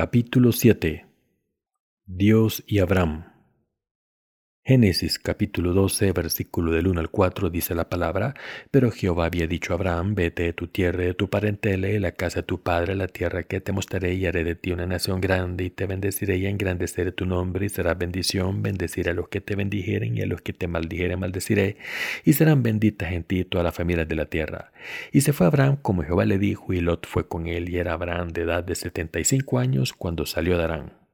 Capítulo 7 Dios y Abraham Génesis capítulo 12, versículo del 1 al 4 dice la palabra, pero Jehová había dicho a Abraham, vete de tu tierra, de tu parentela, y la casa de tu padre, la tierra que te mostraré, y haré de ti una nación grande, y te bendeciré y engrandeceré tu nombre, y será bendición, bendeciré a los que te bendijeren, y a los que te maldijeren maldeciré, y serán benditas en ti todas las familias de la tierra. Y se fue Abraham como Jehová le dijo, y Lot fue con él, y era Abraham de edad de setenta y cinco años cuando salió de Arán.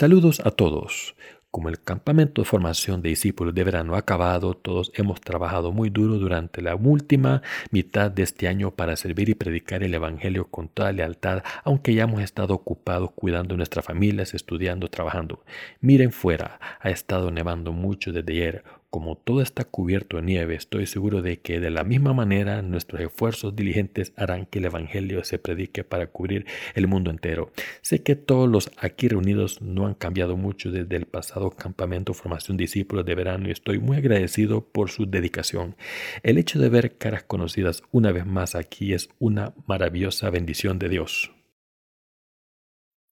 Saludos a todos. Como el campamento de formación de discípulos de verano ha acabado, todos hemos trabajado muy duro durante la última mitad de este año para servir y predicar el Evangelio con toda lealtad, aunque ya hemos estado ocupados cuidando nuestras familias, estudiando, trabajando. Miren fuera, ha estado nevando mucho desde ayer. Como todo está cubierto de nieve, estoy seguro de que de la misma manera nuestros esfuerzos diligentes harán que el Evangelio se predique para cubrir el mundo entero. Sé que todos los aquí reunidos no han cambiado mucho desde el pasado campamento formación discípulos de verano y estoy muy agradecido por su dedicación. El hecho de ver caras conocidas una vez más aquí es una maravillosa bendición de Dios.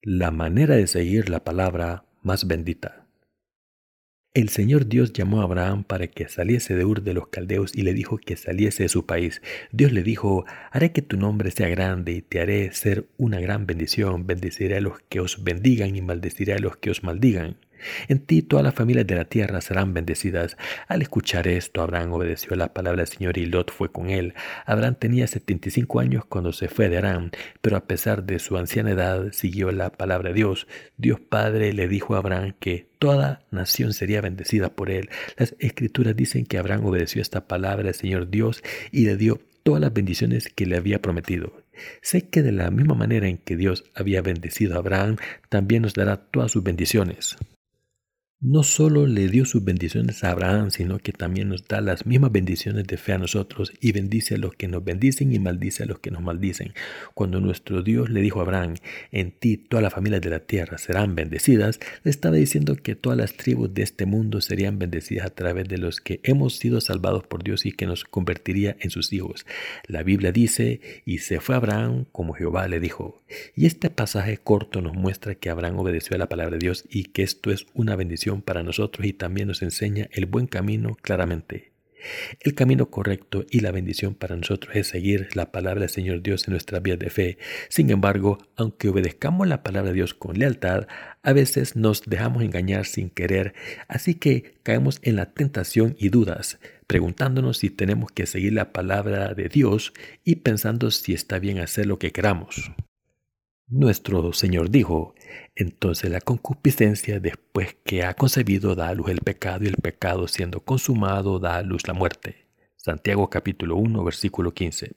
La manera de seguir la palabra más bendita. El Señor Dios llamó a Abraham para que saliese de Ur de los Caldeos y le dijo que saliese de su país. Dios le dijo, haré que tu nombre sea grande y te haré ser una gran bendición. Bendeciré a los que os bendigan y maldeciré a los que os maldigan. En ti todas las familias de la tierra serán bendecidas. Al escuchar esto, Abraham obedeció la palabra del Señor y Lot fue con él. Abraham tenía 75 años cuando se fue de Aram, pero a pesar de su anciana edad siguió la palabra de Dios. Dios Padre le dijo a Abraham que toda nación sería bendecida por él. Las escrituras dicen que Abraham obedeció esta palabra del Señor Dios y le dio todas las bendiciones que le había prometido. Sé que de la misma manera en que Dios había bendecido a Abraham, también nos dará todas sus bendiciones no solo le dio sus bendiciones a Abraham, sino que también nos da las mismas bendiciones de fe a nosotros y bendice a los que nos bendicen y maldice a los que nos maldicen. Cuando nuestro Dios le dijo a Abraham, en ti todas las familias de la tierra serán bendecidas, le estaba diciendo que todas las tribus de este mundo serían bendecidas a través de los que hemos sido salvados por Dios y que nos convertiría en sus hijos. La Biblia dice, y se fue Abraham como Jehová le dijo. Y este pasaje corto nos muestra que Abraham obedeció a la palabra de Dios y que esto es una bendición para nosotros y también nos enseña el buen camino claramente. El camino correcto y la bendición para nosotros es seguir la palabra del Señor Dios en nuestra vida de fe. Sin embargo, aunque obedezcamos la palabra de Dios con lealtad, a veces nos dejamos engañar sin querer, así que caemos en la tentación y dudas, preguntándonos si tenemos que seguir la palabra de Dios y pensando si está bien hacer lo que queramos. Nuestro Señor dijo, entonces la concupiscencia después que ha concebido da a luz el pecado y el pecado siendo consumado da a luz la muerte. Santiago capítulo 1 versículo 15.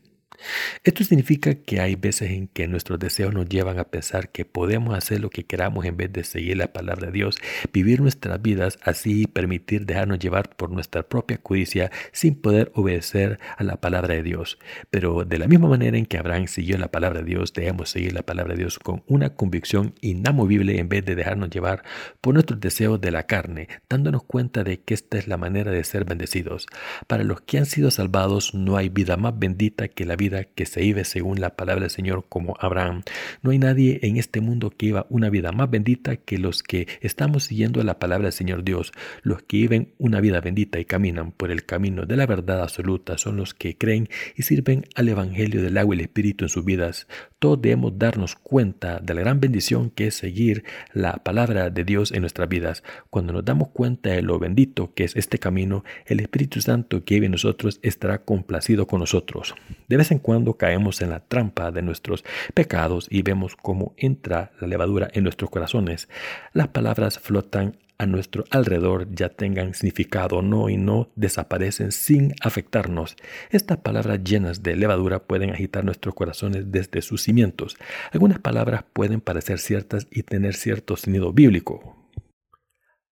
Esto significa que hay veces en que nuestros deseos nos llevan a pensar que podemos hacer lo que queramos en vez de seguir la palabra de Dios, vivir nuestras vidas así y permitir dejarnos llevar por nuestra propia codicia sin poder obedecer a la palabra de Dios. Pero de la misma manera en que Abraham siguió la palabra de Dios, debemos seguir la palabra de Dios con una convicción inamovible en vez de dejarnos llevar por nuestros deseos de la carne, dándonos cuenta de que esta es la manera de ser bendecidos. Para los que han sido salvados no hay vida más bendita que la vida que se vive según la palabra del Señor como Abraham. No hay nadie en este mundo que viva una vida más bendita que los que estamos siguiendo la palabra del Señor Dios. Los que viven una vida bendita y caminan por el camino de la verdad absoluta son los que creen y sirven al Evangelio del agua y el Espíritu en sus vidas. Todos debemos darnos cuenta de la gran bendición que es seguir la palabra de Dios en nuestras vidas. Cuando nos damos cuenta de lo bendito que es este camino, el Espíritu Santo que vive en nosotros estará complacido con nosotros. De vez en cuando caemos en la trampa de nuestros pecados y vemos cómo entra la levadura en nuestros corazones. Las palabras flotan a nuestro alrededor ya tengan significado o no y no desaparecen sin afectarnos. Estas palabras llenas de levadura pueden agitar nuestros corazones desde sus cimientos. Algunas palabras pueden parecer ciertas y tener cierto sonido bíblico.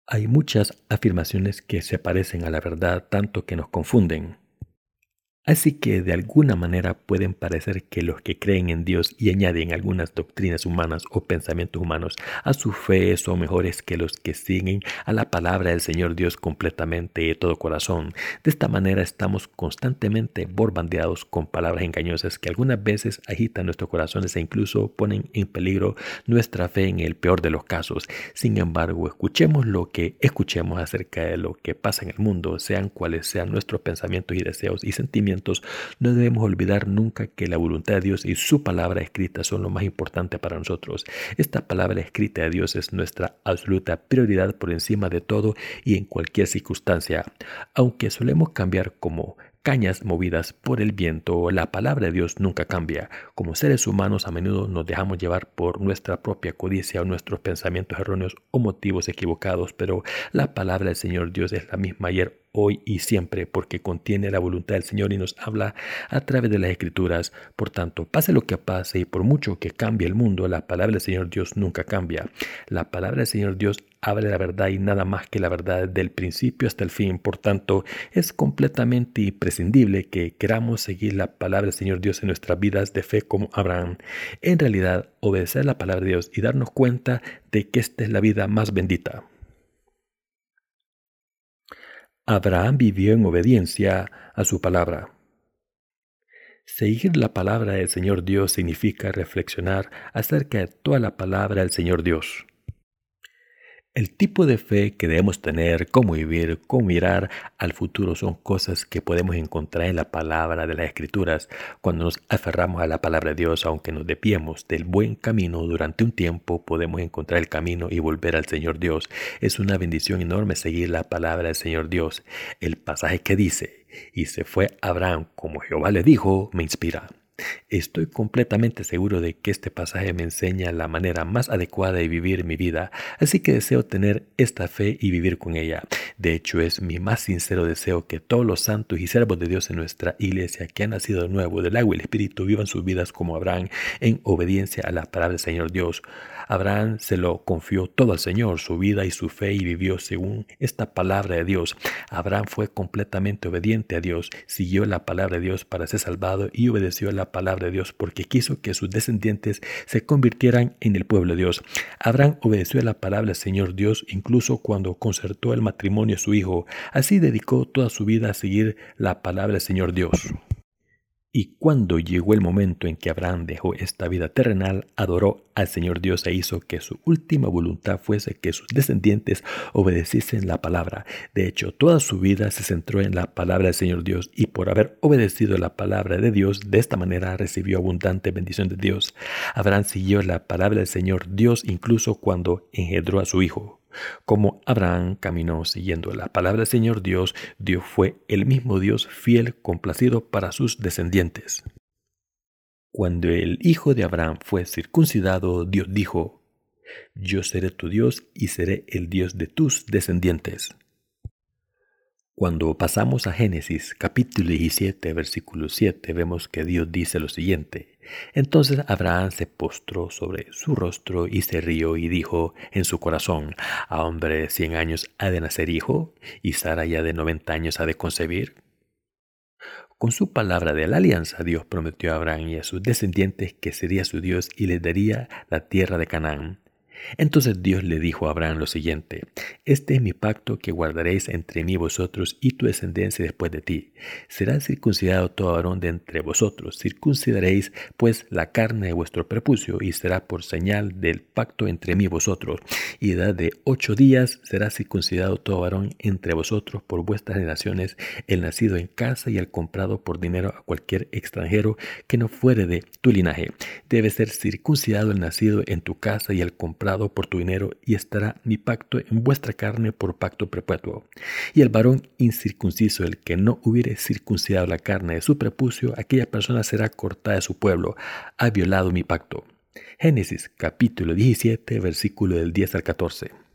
Hay muchas afirmaciones que se parecen a la verdad tanto que nos confunden. Así que de alguna manera pueden parecer que los que creen en Dios y añaden algunas doctrinas humanas o pensamientos humanos a su fe son mejores que los que siguen a la palabra del Señor Dios completamente de todo corazón. De esta manera estamos constantemente borbandeados con palabras engañosas que algunas veces agitan nuestros corazones e incluso ponen en peligro nuestra fe en el peor de los casos. Sin embargo, escuchemos lo que escuchemos acerca de lo que pasa en el mundo, sean cuales sean nuestros pensamientos y deseos y sentimientos no debemos olvidar nunca que la voluntad de Dios y su palabra escrita son lo más importante para nosotros. Esta palabra escrita de Dios es nuestra absoluta prioridad por encima de todo y en cualquier circunstancia. Aunque solemos cambiar como cañas movidas por el viento, la palabra de Dios nunca cambia. Como seres humanos a menudo nos dejamos llevar por nuestra propia codicia o nuestros pensamientos erróneos o motivos equivocados, pero la palabra del Señor Dios es la misma ayer, hoy y siempre, porque contiene la voluntad del Señor y nos habla a través de las Escrituras. Por tanto, pase lo que pase y por mucho que cambie el mundo, la palabra del Señor Dios nunca cambia. La palabra del Señor Dios habla la verdad y nada más que la verdad del principio hasta el fin. Por tanto, es completamente imprescindible que queramos seguir la palabra del Señor Dios en nuestras vidas de fe como Abraham. En realidad, obedecer la palabra de Dios y darnos cuenta de que esta es la vida más bendita. Abraham vivió en obediencia a su palabra. Seguir la palabra del Señor Dios significa reflexionar acerca de toda la palabra del Señor Dios. El tipo de fe que debemos tener, cómo vivir, cómo mirar al futuro son cosas que podemos encontrar en la palabra de las Escrituras. Cuando nos aferramos a la palabra de Dios, aunque nos depiemos del buen camino durante un tiempo, podemos encontrar el camino y volver al Señor Dios. Es una bendición enorme seguir la palabra del Señor Dios. El pasaje que dice, y se fue Abraham como Jehová le dijo, me inspira. Estoy completamente seguro de que este pasaje me enseña la manera más adecuada de vivir mi vida, así que deseo tener esta fe y vivir con ella. De hecho, es mi más sincero deseo que todos los santos y siervos de Dios en nuestra iglesia que han nacido de nuevo del agua y el Espíritu vivan sus vidas como Abraham en obediencia a la palabra del Señor Dios. Abraham se lo confió todo al Señor, su vida y su fe, y vivió según esta palabra de Dios. Abraham fue completamente obediente a Dios, siguió la palabra de Dios para ser salvado y obedeció la palabra de Dios porque quiso que sus descendientes se convirtieran en el pueblo de Dios. Abraham obedeció la palabra del Señor Dios incluso cuando concertó el matrimonio a su hijo. Así dedicó toda su vida a seguir la palabra del Señor Dios. Y cuando llegó el momento en que Abraham dejó esta vida terrenal, adoró al Señor Dios e hizo que su última voluntad fuese que sus descendientes obedeciesen la palabra. De hecho, toda su vida se centró en la palabra del Señor Dios y por haber obedecido la palabra de Dios, de esta manera recibió abundante bendición de Dios. Abraham siguió la palabra del Señor Dios incluso cuando engendró a su hijo. Como Abraham caminó siguiendo la palabra del Señor Dios, Dios fue el mismo Dios fiel, complacido para sus descendientes. Cuando el hijo de Abraham fue circuncidado, Dios dijo, Yo seré tu Dios y seré el Dios de tus descendientes. Cuando pasamos a Génesis capítulo 17, versículo 7, vemos que Dios dice lo siguiente. Entonces Abraham se postró sobre su rostro y se rió y dijo en su corazón, a hombre de cien años ha de nacer hijo, y Sara ya de noventa años ha de concebir. Con su palabra de la alianza, Dios prometió a Abraham y a sus descendientes que sería su Dios y les daría la tierra de Canaán. Entonces Dios le dijo a Abraham lo siguiente, Este es mi pacto que guardaréis entre mí vosotros y tu descendencia después de ti. Será circuncidado todo varón de entre vosotros. Circuncidaréis pues la carne de vuestro prepucio y será por señal del pacto entre mí y vosotros. Y edad de ocho días será circuncidado todo varón entre vosotros por vuestras generaciones, el nacido en casa y el comprado por dinero a cualquier extranjero que no fuere de tu linaje. Debe ser circuncidado el nacido en tu casa y el comprado por tu dinero, y estará mi pacto en vuestra carne por pacto perpetuo. Y el varón incircunciso, el que no hubiere circuncidado la carne de su prepucio, aquella persona será cortada de su pueblo, ha violado mi pacto. Génesis capítulo 17, versículo del 10 al 14.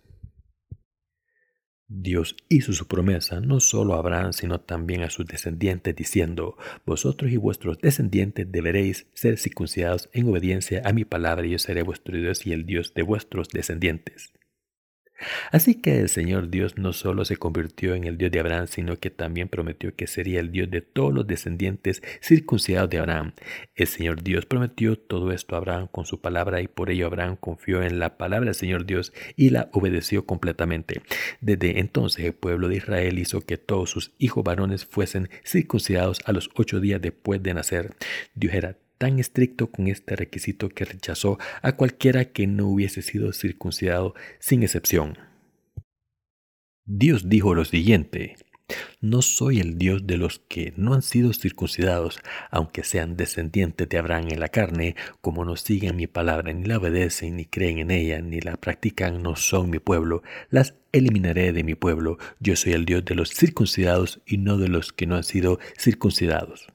Dios hizo su promesa no solo a Abraham, sino también a sus descendientes, diciendo, Vosotros y vuestros descendientes deberéis ser circuncidados en obediencia a mi palabra, y yo seré vuestro Dios y el Dios de vuestros descendientes. Así que el Señor Dios no solo se convirtió en el Dios de Abraham, sino que también prometió que sería el Dios de todos los descendientes circuncidados de Abraham. El Señor Dios prometió todo esto a Abraham con su palabra y por ello Abraham confió en la palabra del Señor Dios y la obedeció completamente. Desde entonces el pueblo de Israel hizo que todos sus hijos varones fuesen circuncidados a los ocho días después de nacer. Dios era tan estricto con este requisito que rechazó a cualquiera que no hubiese sido circuncidado sin excepción. Dios dijo lo siguiente, no soy el Dios de los que no han sido circuncidados, aunque sean descendientes de Abraham en la carne, como no siguen mi palabra, ni la obedecen, ni creen en ella, ni la practican, no son mi pueblo, las eliminaré de mi pueblo. Yo soy el Dios de los circuncidados y no de los que no han sido circuncidados.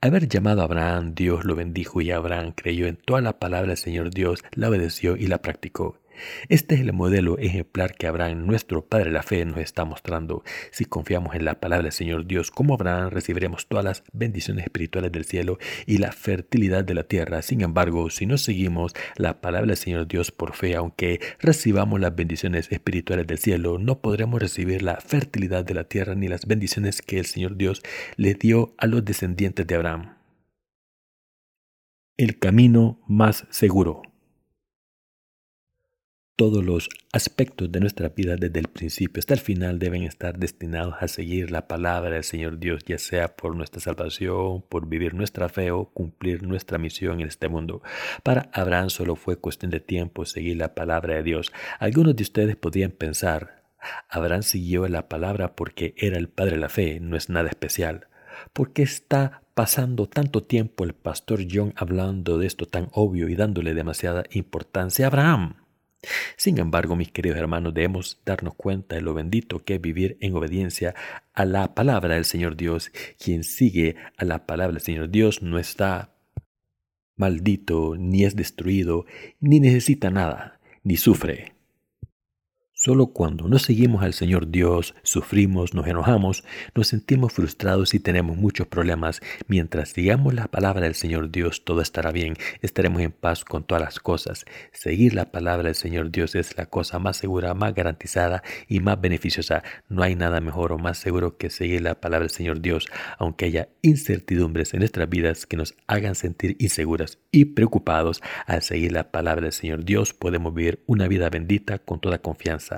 Haber llamado a Abraham, Dios lo bendijo y Abraham creyó en toda la palabra del Señor Dios, la obedeció y la practicó. Este es el modelo ejemplar que Abraham, nuestro Padre la Fe, nos está mostrando. Si confiamos en la palabra del Señor Dios, como Abraham, recibiremos todas las bendiciones espirituales del cielo y la fertilidad de la tierra. Sin embargo, si no seguimos la palabra del Señor Dios por fe, aunque recibamos las bendiciones espirituales del cielo, no podremos recibir la fertilidad de la tierra ni las bendiciones que el Señor Dios le dio a los descendientes de Abraham. El camino más seguro. Todos los aspectos de nuestra vida desde el principio hasta el final deben estar destinados a seguir la palabra del Señor Dios, ya sea por nuestra salvación, por vivir nuestra fe o cumplir nuestra misión en este mundo. Para Abraham solo fue cuestión de tiempo seguir la palabra de Dios. Algunos de ustedes podrían pensar, Abraham siguió la palabra porque era el padre de la fe, no es nada especial. ¿Por qué está pasando tanto tiempo el pastor John hablando de esto tan obvio y dándole demasiada importancia a Abraham? Sin embargo, mis queridos hermanos, debemos darnos cuenta de lo bendito que es vivir en obediencia a la palabra del Señor Dios. Quien sigue a la palabra del Señor Dios no está maldito, ni es destruido, ni necesita nada, ni sufre. Solo cuando no seguimos al Señor Dios, sufrimos, nos enojamos, nos sentimos frustrados y tenemos muchos problemas. Mientras sigamos la palabra del Señor Dios, todo estará bien, estaremos en paz con todas las cosas. Seguir la palabra del Señor Dios es la cosa más segura, más garantizada y más beneficiosa. No hay nada mejor o más seguro que seguir la palabra del Señor Dios, aunque haya incertidumbres en nuestras vidas que nos hagan sentir inseguras y preocupados. Al seguir la palabra del Señor Dios, podemos vivir una vida bendita con toda confianza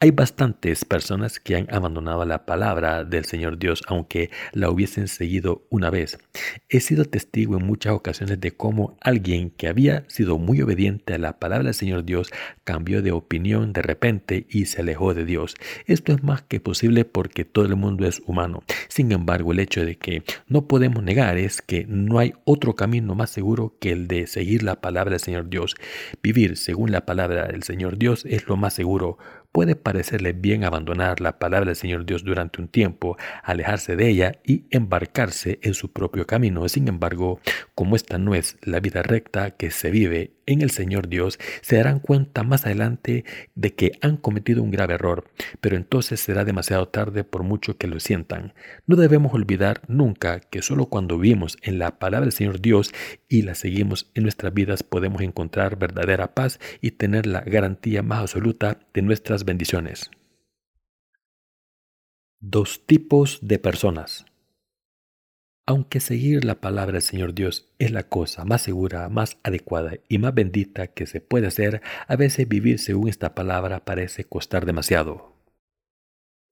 hay bastantes personas que han abandonado la palabra del Señor Dios aunque la hubiesen seguido una vez. He sido testigo en muchas ocasiones de cómo alguien que había sido muy obediente a la palabra del Señor Dios cambió de opinión de repente y se alejó de Dios. Esto es más que posible porque todo el mundo es humano. Sin embargo, el hecho de que no podemos negar es que no hay otro camino más seguro que el de seguir la palabra del Señor Dios. Vivir según la palabra del Señor Dios es lo más seguro Puede parecerle bien abandonar la palabra del Señor Dios durante un tiempo, alejarse de ella y embarcarse en su propio camino. Sin embargo, como esta no es la vida recta que se vive en el Señor Dios, se darán cuenta más adelante de que han cometido un grave error, pero entonces será demasiado tarde por mucho que lo sientan. No debemos olvidar nunca que solo cuando vivimos en la palabra del Señor Dios y la seguimos en nuestras vidas podemos encontrar verdadera paz y tener la garantía más absoluta de nuestras bendiciones. Dos tipos de personas. Aunque seguir la palabra del Señor Dios es la cosa más segura, más adecuada y más bendita que se puede hacer, a veces vivir según esta palabra parece costar demasiado.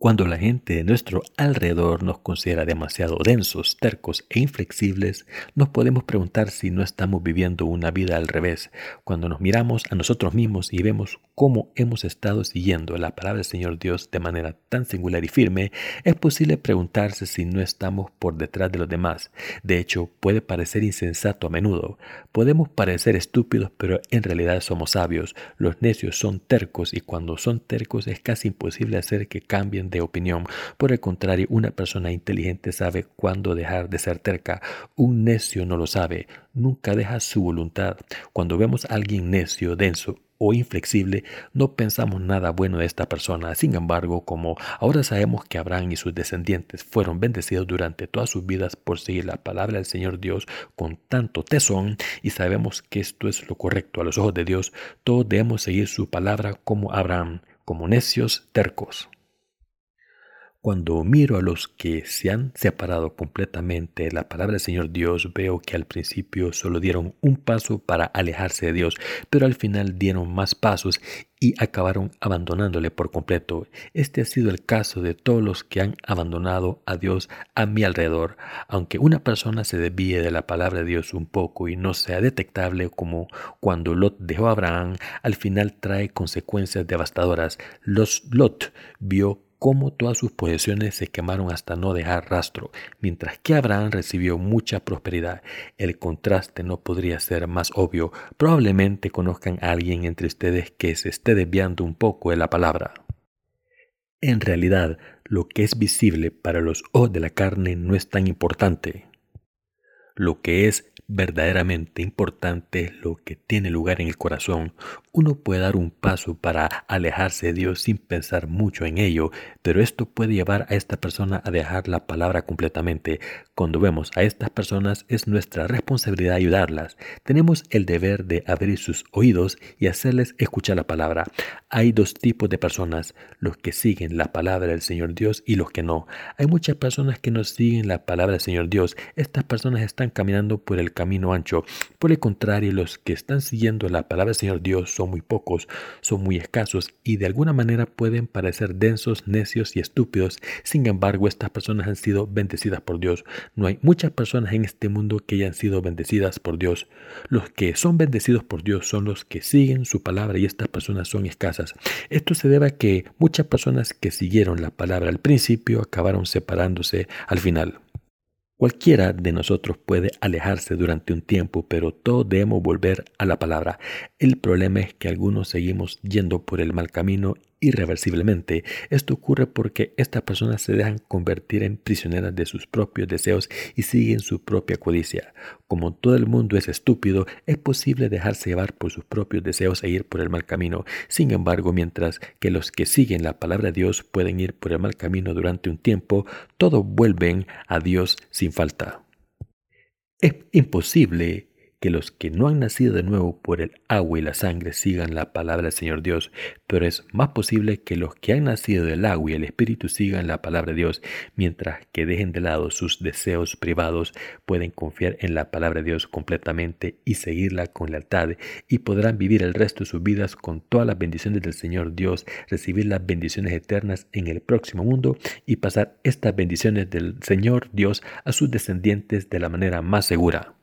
Cuando la gente de nuestro alrededor nos considera demasiado densos, tercos e inflexibles, nos podemos preguntar si no estamos viviendo una vida al revés. Cuando nos miramos a nosotros mismos y vemos cómo hemos estado siguiendo la palabra del Señor Dios de manera tan singular y firme, es posible preguntarse si no estamos por detrás de los demás. De hecho, puede parecer insensato a menudo. Podemos parecer estúpidos, pero en realidad somos sabios. Los necios son tercos y cuando son tercos es casi imposible hacer que cambien de opinión. Por el contrario, una persona inteligente sabe cuándo dejar de ser terca. Un necio no lo sabe, nunca deja su voluntad. Cuando vemos a alguien necio, denso o inflexible, no pensamos nada bueno de esta persona. Sin embargo, como ahora sabemos que Abraham y sus descendientes fueron bendecidos durante todas sus vidas por seguir la palabra del Señor Dios con tanto tesón y sabemos que esto es lo correcto a los ojos de Dios, todos debemos seguir su palabra como Abraham, como necios tercos. Cuando miro a los que se han separado completamente de la palabra del Señor Dios, veo que al principio solo dieron un paso para alejarse de Dios, pero al final dieron más pasos y acabaron abandonándole por completo. Este ha sido el caso de todos los que han abandonado a Dios a mi alrededor. Aunque una persona se desvíe de la palabra de Dios un poco y no sea detectable como cuando Lot dejó a Abraham, al final trae consecuencias devastadoras. Los Lot vio cómo todas sus posesiones se quemaron hasta no dejar rastro, mientras que Abraham recibió mucha prosperidad. El contraste no podría ser más obvio. Probablemente conozcan a alguien entre ustedes que se esté desviando un poco de la palabra. En realidad, lo que es visible para los ojos de la carne no es tan importante. Lo que es verdaderamente importante es lo que tiene lugar en el corazón. Uno puede dar un paso para alejarse de Dios sin pensar mucho en ello, pero esto puede llevar a esta persona a dejar la palabra completamente. Cuando vemos a estas personas es nuestra responsabilidad ayudarlas. Tenemos el deber de abrir sus oídos y hacerles escuchar la palabra. Hay dos tipos de personas, los que siguen la palabra del Señor Dios y los que no. Hay muchas personas que no siguen la palabra del Señor Dios. Estas personas están caminando por el camino ancho. Por el contrario, los que están siguiendo la palabra del Señor Dios son muy pocos, son muy escasos y de alguna manera pueden parecer densos, necios y estúpidos. Sin embargo, estas personas han sido bendecidas por Dios. No hay muchas personas en este mundo que hayan sido bendecidas por Dios. Los que son bendecidos por Dios son los que siguen su palabra y estas personas son escasas. Esto se debe a que muchas personas que siguieron la palabra al principio acabaron separándose al final. Cualquiera de nosotros puede alejarse durante un tiempo, pero todos debemos volver a la palabra. El problema es que algunos seguimos yendo por el mal camino irreversiblemente. Esto ocurre porque estas personas se dejan convertir en prisioneras de sus propios deseos y siguen su propia codicia. Como todo el mundo es estúpido, es posible dejarse llevar por sus propios deseos e ir por el mal camino. Sin embargo, mientras que los que siguen la palabra de Dios pueden ir por el mal camino durante un tiempo, todos vuelven a Dios sin falta. Es imposible que los que no han nacido de nuevo por el agua y la sangre sigan la palabra del Señor Dios, pero es más posible que los que han nacido del agua y el Espíritu sigan la palabra de Dios, mientras que dejen de lado sus deseos privados, pueden confiar en la palabra de Dios completamente y seguirla con lealtad, y podrán vivir el resto de sus vidas con todas las bendiciones del Señor Dios, recibir las bendiciones eternas en el próximo mundo y pasar estas bendiciones del Señor Dios a sus descendientes de la manera más segura.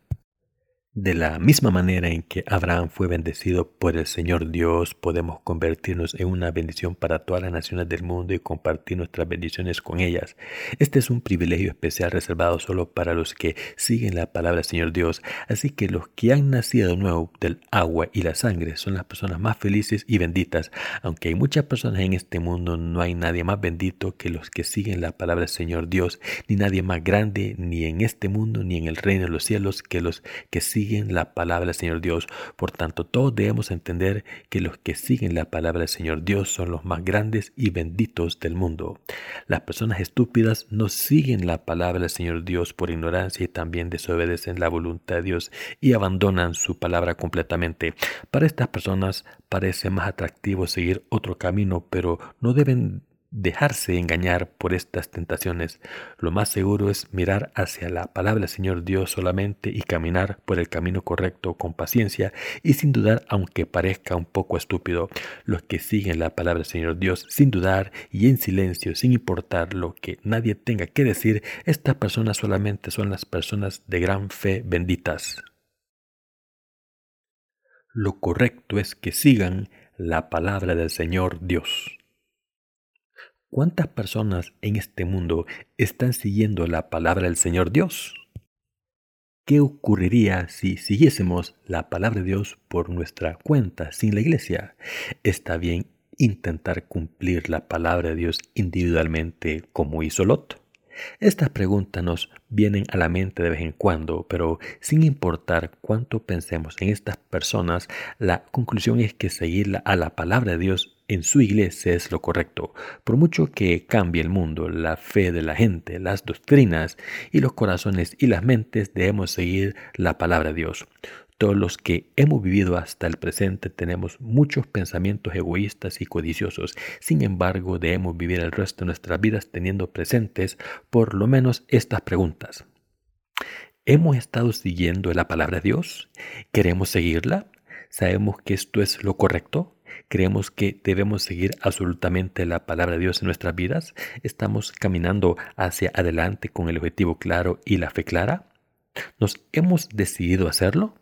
De la misma manera en que Abraham fue bendecido por el Señor Dios, podemos convertirnos en una bendición para todas las naciones del mundo y compartir nuestras bendiciones con ellas. Este es un privilegio especial reservado solo para los que siguen la palabra del Señor Dios, así que los que han nacido de nuevo del agua y la sangre son las personas más felices y benditas. Aunque hay muchas personas en este mundo, no hay nadie más bendito que los que siguen la palabra del Señor Dios, ni nadie más grande ni en este mundo ni en el reino de los cielos que los que siguen siguen la palabra del Señor Dios. Por tanto, todos debemos entender que los que siguen la palabra del Señor Dios son los más grandes y benditos del mundo. Las personas estúpidas no siguen la palabra del Señor Dios por ignorancia y también desobedecen la voluntad de Dios y abandonan su palabra completamente. Para estas personas parece más atractivo seguir otro camino, pero no deben dejarse engañar por estas tentaciones. Lo más seguro es mirar hacia la palabra del Señor Dios solamente y caminar por el camino correcto con paciencia y sin dudar aunque parezca un poco estúpido. Los que siguen la palabra del Señor Dios sin dudar y en silencio, sin importar lo que nadie tenga que decir, estas personas solamente son las personas de gran fe benditas. Lo correcto es que sigan la palabra del Señor Dios. ¿Cuántas personas en este mundo están siguiendo la palabra del Señor Dios? ¿Qué ocurriría si siguiésemos la palabra de Dios por nuestra cuenta sin la iglesia? Está bien intentar cumplir la palabra de Dios individualmente como hizo Lot. Estas preguntas nos vienen a la mente de vez en cuando, pero sin importar cuánto pensemos en estas personas, la conclusión es que seguir a la palabra de Dios en su iglesia es lo correcto. Por mucho que cambie el mundo, la fe de la gente, las doctrinas y los corazones y las mentes, debemos seguir la palabra de Dios. Todos los que hemos vivido hasta el presente tenemos muchos pensamientos egoístas y codiciosos. Sin embargo, debemos vivir el resto de nuestras vidas teniendo presentes por lo menos estas preguntas. ¿Hemos estado siguiendo la palabra de Dios? ¿Queremos seguirla? ¿Sabemos que esto es lo correcto? ¿Creemos que debemos seguir absolutamente la palabra de Dios en nuestras vidas? ¿Estamos caminando hacia adelante con el objetivo claro y la fe clara? ¿Nos hemos decidido hacerlo?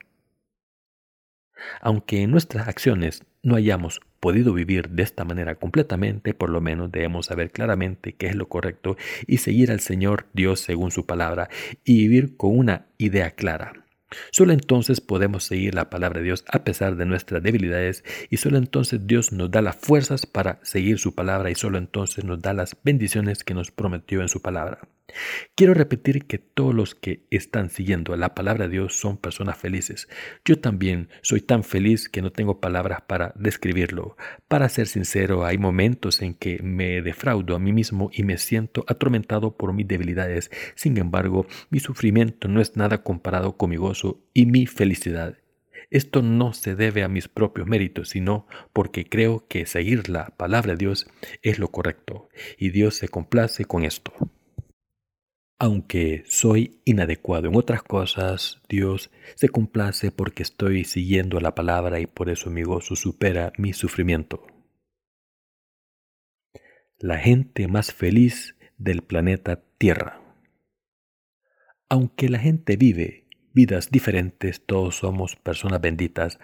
Aunque en nuestras acciones no hayamos podido vivir de esta manera completamente, por lo menos debemos saber claramente qué es lo correcto y seguir al Señor Dios según su palabra y vivir con una idea clara. Solo entonces podemos seguir la palabra de Dios a pesar de nuestras debilidades y solo entonces Dios nos da las fuerzas para seguir su palabra y solo entonces nos da las bendiciones que nos prometió en su palabra. Quiero repetir que todos los que están siguiendo la palabra de Dios son personas felices. Yo también soy tan feliz que no tengo palabras para describirlo. Para ser sincero, hay momentos en que me defraudo a mí mismo y me siento atormentado por mis debilidades. Sin embargo, mi sufrimiento no es nada comparado con mi gozo y mi felicidad. Esto no se debe a mis propios méritos, sino porque creo que seguir la palabra de Dios es lo correcto, y Dios se complace con esto. Aunque soy inadecuado en otras cosas, Dios se complace porque estoy siguiendo la palabra y por eso mi gozo supera mi sufrimiento. La gente más feliz del planeta Tierra. Aunque la gente vive vidas diferentes, todos somos personas benditas.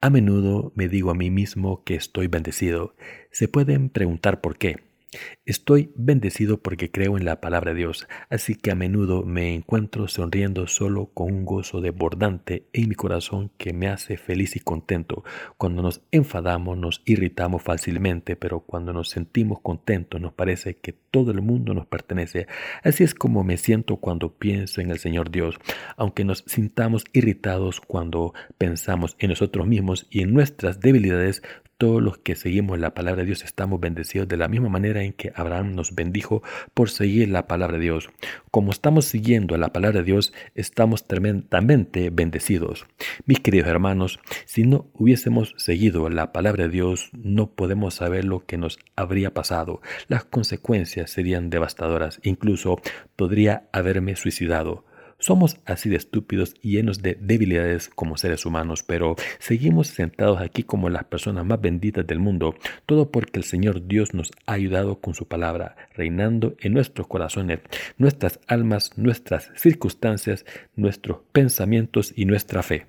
A menudo me digo a mí mismo que estoy bendecido. Se pueden preguntar por qué. Estoy bendecido porque creo en la palabra de Dios, así que a menudo me encuentro sonriendo solo con un gozo desbordante en mi corazón que me hace feliz y contento. Cuando nos enfadamos nos irritamos fácilmente, pero cuando nos sentimos contentos nos parece que todo el mundo nos pertenece. Así es como me siento cuando pienso en el Señor Dios, aunque nos sintamos irritados cuando pensamos en nosotros mismos y en nuestras debilidades, todos los que seguimos la palabra de Dios estamos bendecidos de la misma manera en que Abraham nos bendijo por seguir la palabra de Dios. Como estamos siguiendo la palabra de Dios, estamos tremendamente bendecidos. Mis queridos hermanos, si no hubiésemos seguido la palabra de Dios, no podemos saber lo que nos habría pasado. Las consecuencias serían devastadoras. Incluso podría haberme suicidado. Somos así de estúpidos y llenos de debilidades como seres humanos, pero seguimos sentados aquí como las personas más benditas del mundo, todo porque el Señor Dios nos ha ayudado con su palabra, reinando en nuestros corazones, nuestras almas, nuestras circunstancias, nuestros pensamientos y nuestra fe.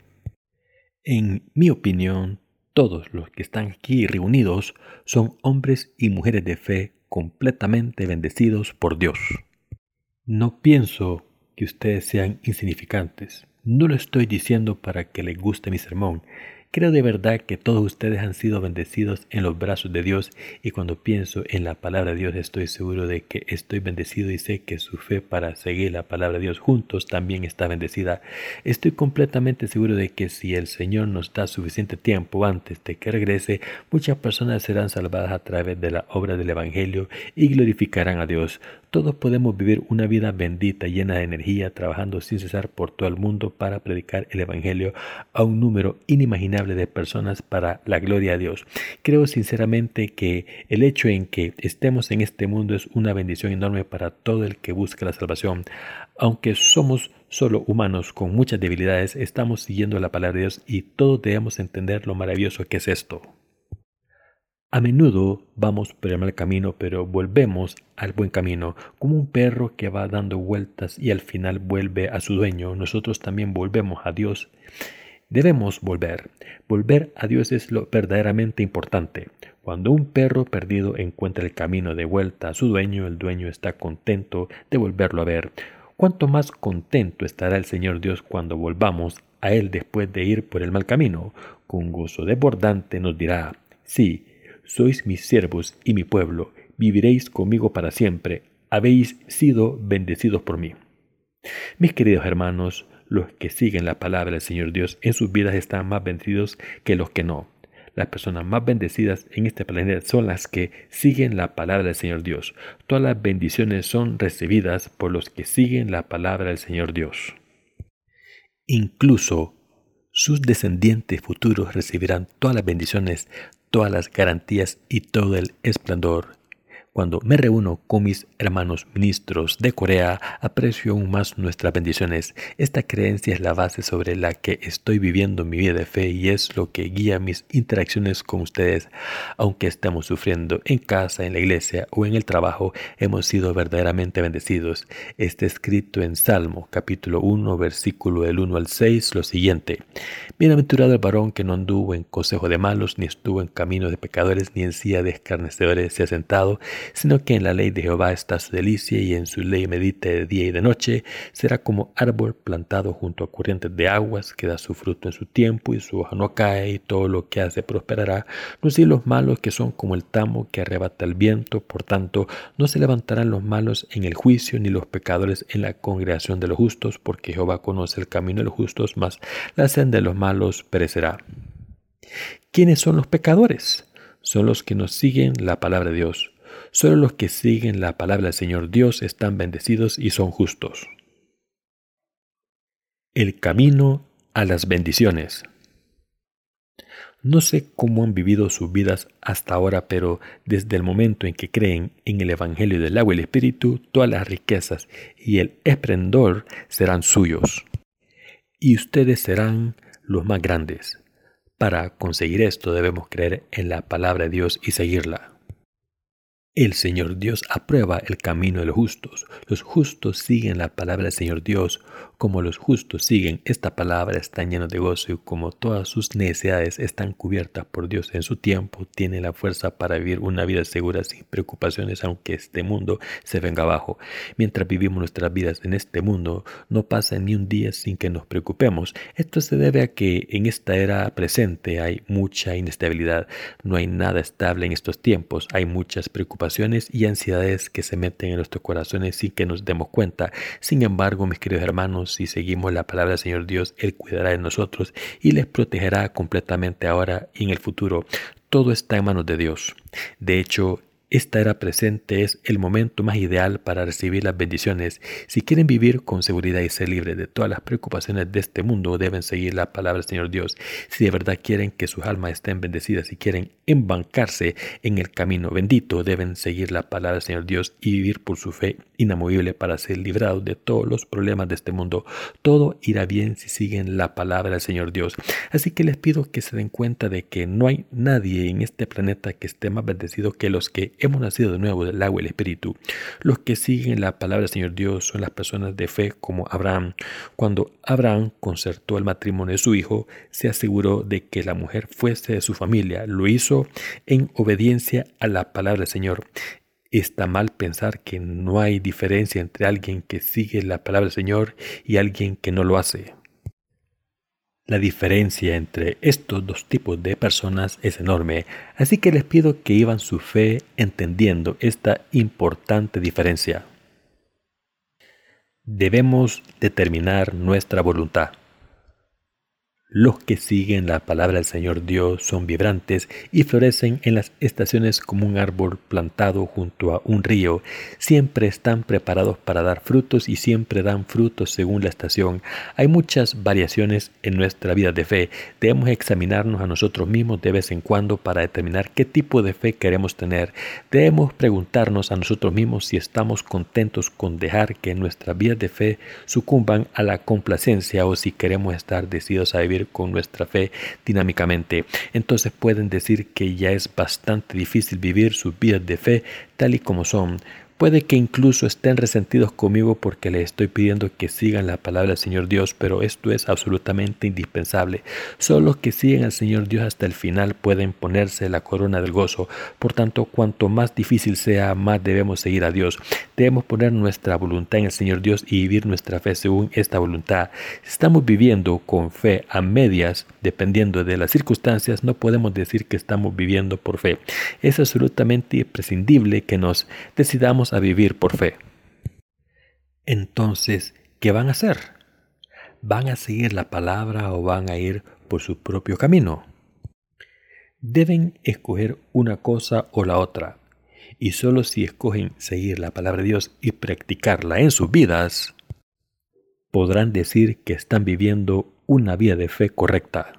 En mi opinión, todos los que están aquí reunidos son hombres y mujeres de fe completamente bendecidos por Dios. No pienso que ustedes sean insignificantes. No lo estoy diciendo para que les guste mi sermón, Creo de verdad que todos ustedes han sido bendecidos en los brazos de Dios y cuando pienso en la palabra de Dios estoy seguro de que estoy bendecido y sé que su fe para seguir la palabra de Dios juntos también está bendecida. Estoy completamente seguro de que si el Señor nos da suficiente tiempo antes de que regrese, muchas personas serán salvadas a través de la obra del Evangelio y glorificarán a Dios. Todos podemos vivir una vida bendita, llena de energía, trabajando sin cesar por todo el mundo para predicar el Evangelio a un número inimaginable de personas para la gloria de Dios. Creo sinceramente que el hecho en que estemos en este mundo es una bendición enorme para todo el que busca la salvación. Aunque somos solo humanos con muchas debilidades, estamos siguiendo la palabra de Dios y todos debemos entender lo maravilloso que es esto. A menudo vamos por el mal camino, pero volvemos al buen camino. Como un perro que va dando vueltas y al final vuelve a su dueño, nosotros también volvemos a Dios Debemos volver. Volver a Dios es lo verdaderamente importante. Cuando un perro perdido encuentra el camino de vuelta a su dueño, el dueño está contento de volverlo a ver. ¿Cuánto más contento estará el Señor Dios cuando volvamos a Él después de ir por el mal camino? Con gozo desbordante nos dirá, sí, sois mis siervos y mi pueblo, viviréis conmigo para siempre. habéis sido bendecidos por mí. Mis queridos hermanos, los que siguen la palabra del Señor Dios en sus vidas están más bendecidos que los que no. Las personas más bendecidas en este planeta son las que siguen la palabra del Señor Dios. Todas las bendiciones son recibidas por los que siguen la palabra del Señor Dios. Incluso sus descendientes futuros recibirán todas las bendiciones, todas las garantías y todo el esplendor cuando me reúno con mis hermanos ministros de Corea, aprecio aún más nuestras bendiciones. Esta creencia es la base sobre la que estoy viviendo mi vida de fe y es lo que guía mis interacciones con ustedes. Aunque estemos sufriendo en casa, en la iglesia o en el trabajo, hemos sido verdaderamente bendecidos. Está escrito en Salmo, capítulo 1, versículo del 1 al 6, lo siguiente. Bienaventurado el varón que no anduvo en consejo de malos, ni estuvo en camino de pecadores, ni en silla de escarnecedores se ha sentado, sino que en la ley de Jehová está su delicia y en su ley medita de día y de noche, será como árbol plantado junto a corrientes de aguas, que da su fruto en su tiempo y su hoja no cae y todo lo que hace prosperará. No si los malos que son como el tamo que arrebata el viento, por tanto, no se levantarán los malos en el juicio ni los pecadores en la congregación de los justos, porque Jehová conoce el camino de los justos, mas la senda de los malos perecerá. ¿Quiénes son los pecadores? Son los que nos siguen la palabra de Dios Solo los que siguen la palabra del Señor Dios están bendecidos y son justos. El camino a las bendiciones. No sé cómo han vivido sus vidas hasta ahora, pero desde el momento en que creen en el Evangelio del agua y el Espíritu, todas las riquezas y el esplendor serán suyos. Y ustedes serán los más grandes. Para conseguir esto debemos creer en la palabra de Dios y seguirla. El Señor Dios aprueba el camino de los justos. Los justos siguen la palabra del Señor Dios. Como los justos siguen esta palabra, están llenos de gozo y como todas sus necesidades están cubiertas por Dios en su tiempo, tienen la fuerza para vivir una vida segura sin preocupaciones aunque este mundo se venga abajo. Mientras vivimos nuestras vidas en este mundo, no pasa ni un día sin que nos preocupemos. Esto se debe a que en esta era presente hay mucha inestabilidad. No hay nada estable en estos tiempos. Hay muchas preocupaciones y ansiedades que se meten en nuestros corazones sin que nos demos cuenta. Sin embargo, mis queridos hermanos, si seguimos la palabra del Señor Dios, Él cuidará de nosotros y les protegerá completamente ahora y en el futuro. Todo está en manos de Dios. De hecho, esta era presente es el momento más ideal para recibir las bendiciones. Si quieren vivir con seguridad y ser libres de todas las preocupaciones de este mundo, deben seguir la palabra del Señor Dios. Si de verdad quieren que sus almas estén bendecidas y quieren embancarse en el camino bendito, deben seguir la palabra del Señor Dios y vivir por su fe inamovible para ser librados de todos los problemas de este mundo. Todo irá bien si siguen la palabra del Señor Dios. Así que les pido que se den cuenta de que no hay nadie en este planeta que esté más bendecido que los que hemos nacido de nuevo del agua y el espíritu. Los que siguen la palabra del Señor Dios son las personas de fe como Abraham. Cuando Abraham concertó el matrimonio de su hijo, se aseguró de que la mujer fuese de su familia. Lo hizo en obediencia a la palabra del Señor. Está mal pensar que no hay diferencia entre alguien que sigue la palabra del Señor y alguien que no lo hace. La diferencia entre estos dos tipos de personas es enorme, así que les pido que iban su fe entendiendo esta importante diferencia. Debemos determinar nuestra voluntad. Los que siguen la palabra del Señor Dios son vibrantes y florecen en las estaciones como un árbol plantado junto a un río. Siempre están preparados para dar frutos y siempre dan frutos según la estación. Hay muchas variaciones en nuestra vida de fe. Debemos examinarnos a nosotros mismos de vez en cuando para determinar qué tipo de fe queremos tener. Debemos preguntarnos a nosotros mismos si estamos contentos con dejar que nuestras vidas de fe sucumban a la complacencia o si queremos estar decididos a vivir con nuestra fe dinámicamente. Entonces pueden decir que ya es bastante difícil vivir sus vidas de fe tal y como son, Puede que incluso estén resentidos conmigo porque les estoy pidiendo que sigan la palabra del Señor Dios, pero esto es absolutamente indispensable. Solo los que siguen al Señor Dios hasta el final pueden ponerse la corona del gozo. Por tanto, cuanto más difícil sea, más debemos seguir a Dios. Debemos poner nuestra voluntad en el Señor Dios y vivir nuestra fe según esta voluntad. Si estamos viviendo con fe a medias, dependiendo de las circunstancias, no podemos decir que estamos viviendo por fe. Es absolutamente imprescindible que nos decidamos a vivir por fe. Entonces, ¿qué van a hacer? ¿Van a seguir la palabra o van a ir por su propio camino? Deben escoger una cosa o la otra, y solo si escogen seguir la palabra de Dios y practicarla en sus vidas, podrán decir que están viviendo una vida de fe correcta.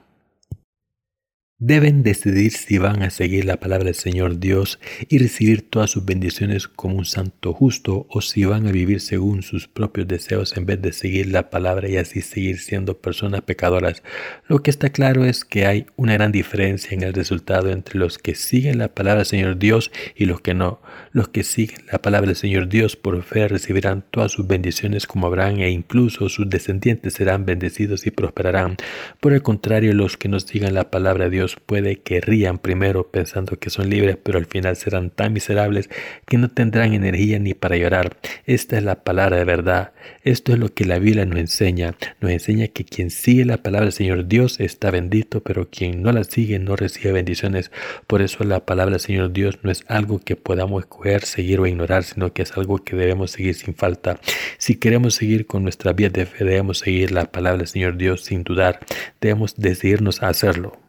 Deben decidir si van a seguir la palabra del Señor Dios y recibir todas sus bendiciones como un santo justo o si van a vivir según sus propios deseos en vez de seguir la palabra y así seguir siendo personas pecadoras. Lo que está claro es que hay una gran diferencia en el resultado entre los que siguen la palabra del Señor Dios y los que no. Los que siguen la palabra del Señor Dios por fe recibirán todas sus bendiciones como Abraham e incluso sus descendientes serán bendecidos y prosperarán. Por el contrario, los que no sigan la palabra de Dios puede que rían primero pensando que son libres, pero al final serán tan miserables que no tendrán energía ni para llorar. Esta es la palabra de verdad. Esto es lo que la Biblia nos enseña. Nos enseña que quien sigue la palabra del Señor Dios está bendito, pero quien no la sigue no recibe bendiciones. Por eso la palabra del Señor Dios no es algo que podamos escoger, seguir o ignorar, sino que es algo que debemos seguir sin falta. Si queremos seguir con nuestra vida de fe, debemos seguir la palabra del Señor Dios sin dudar. Debemos decidirnos a hacerlo.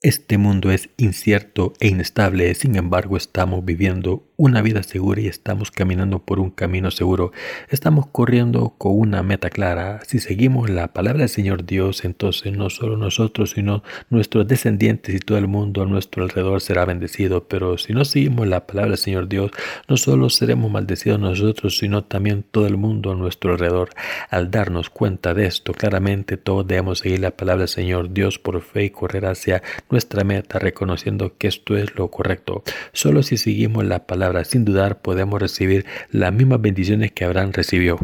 Este mundo es incierto e inestable, sin embargo estamos viviendo una vida segura y estamos caminando por un camino seguro. Estamos corriendo con una meta clara. Si seguimos la palabra del Señor Dios, entonces no solo nosotros, sino nuestros descendientes y todo el mundo a nuestro alrededor será bendecido. Pero si no seguimos la palabra del Señor Dios, no solo seremos maldecidos nosotros, sino también todo el mundo a nuestro alrededor. Al darnos cuenta de esto, claramente todos debemos seguir la palabra del Señor Dios por fe y correr hacia nuestra meta, reconociendo que esto es lo correcto. Solo si seguimos la palabra sin dudar podemos recibir las mismas bendiciones que Abraham recibió.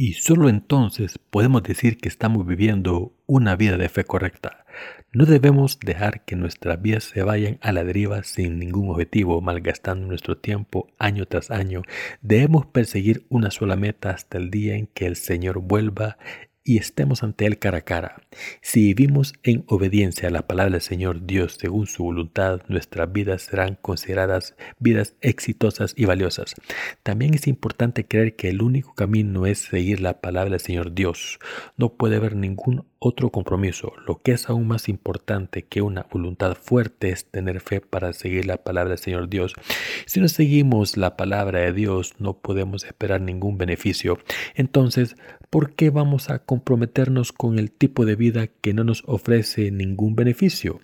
Y solo entonces podemos decir que estamos viviendo una vida de fe correcta. No debemos dejar que nuestras vidas se vayan a la deriva sin ningún objetivo, malgastando nuestro tiempo año tras año. Debemos perseguir una sola meta hasta el día en que el Señor vuelva y estemos ante Él cara a cara. Si vivimos en obediencia a la palabra del Señor Dios según su voluntad, nuestras vidas serán consideradas vidas exitosas y valiosas. También es importante creer que el único camino es seguir la palabra del Señor Dios. No puede haber ningún otro compromiso. Lo que es aún más importante que una voluntad fuerte es tener fe para seguir la palabra del Señor Dios. Si no seguimos la palabra de Dios, no podemos esperar ningún beneficio. Entonces, ¿por qué vamos a comprometernos con el tipo de vida que no nos ofrece ningún beneficio?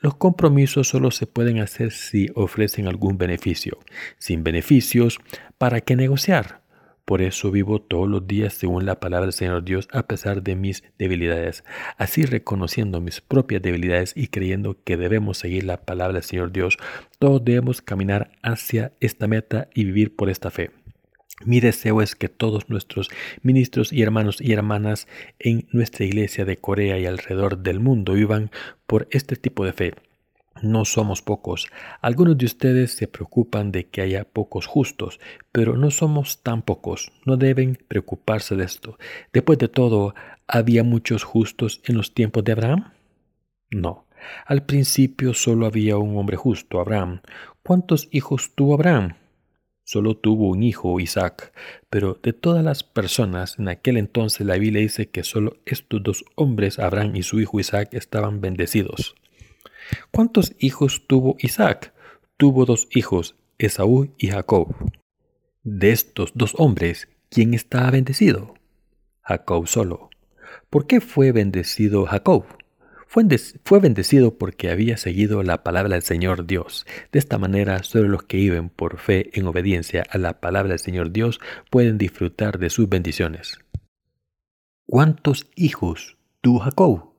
Los compromisos solo se pueden hacer si ofrecen algún beneficio. Sin beneficios, ¿para qué negociar? Por eso vivo todos los días según la palabra del Señor Dios a pesar de mis debilidades, así reconociendo mis propias debilidades y creyendo que debemos seguir la palabra del Señor Dios, todos debemos caminar hacia esta meta y vivir por esta fe. Mi deseo es que todos nuestros ministros y hermanos y hermanas en nuestra iglesia de Corea y alrededor del mundo vivan por este tipo de fe no somos pocos. Algunos de ustedes se preocupan de que haya pocos justos, pero no somos tan pocos. No deben preocuparse de esto. Después de todo, ¿había muchos justos en los tiempos de Abraham? No. Al principio solo había un hombre justo, Abraham. ¿Cuántos hijos tuvo Abraham? Solo tuvo un hijo, Isaac, pero de todas las personas en aquel entonces la Biblia dice que solo estos dos hombres, Abraham y su hijo Isaac, estaban bendecidos. ¿Cuántos hijos tuvo Isaac? Tuvo dos hijos, Esaú y Jacob. De estos dos hombres, ¿quién estaba bendecido? Jacob solo. ¿Por qué fue bendecido Jacob? Fue, bendecido porque había seguido la palabra del Señor Dios. De esta manera, solo los que viven por fe en obediencia a la palabra del Señor Dios pueden disfrutar de sus bendiciones. ¿Cuántos hijos tuvo Jacob?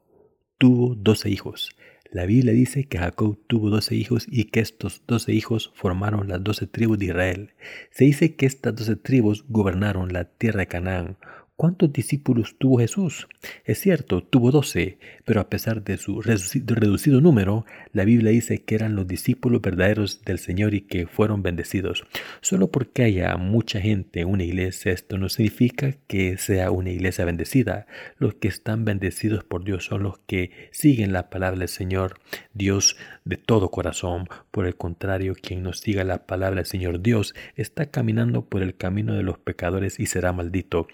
Tuvo doce hijos. La Biblia dice que Jacob tuvo doce hijos y que estos doce hijos formaron las doce tribus de Israel. Se dice que estas doce tribus gobernaron la tierra de Canaán. ¿Cuántos discípulos tuvo Jesús? Es cierto, tuvo doce, pero a pesar de su reducido número, la Biblia dice que eran los discípulos verdaderos del Señor y que fueron bendecidos. Solo porque haya mucha gente en una iglesia, esto no significa que sea una iglesia bendecida. Los que están bendecidos por Dios son los que siguen la palabra del Señor Dios de todo corazón. Por el contrario, quien no siga la palabra del Señor Dios está caminando por el camino de los pecadores y será maldito.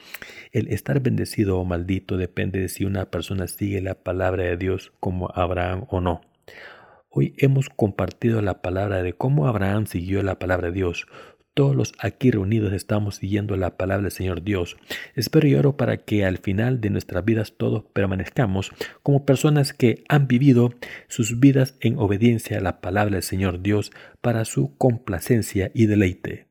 El estar bendecido o maldito depende de si una persona sigue la palabra de Dios como Abraham o no. Hoy hemos compartido la palabra de cómo Abraham siguió la palabra de Dios. Todos los aquí reunidos estamos siguiendo la palabra del Señor Dios. Espero y oro para que al final de nuestras vidas todos permanezcamos como personas que han vivido sus vidas en obediencia a la palabra del Señor Dios para su complacencia y deleite.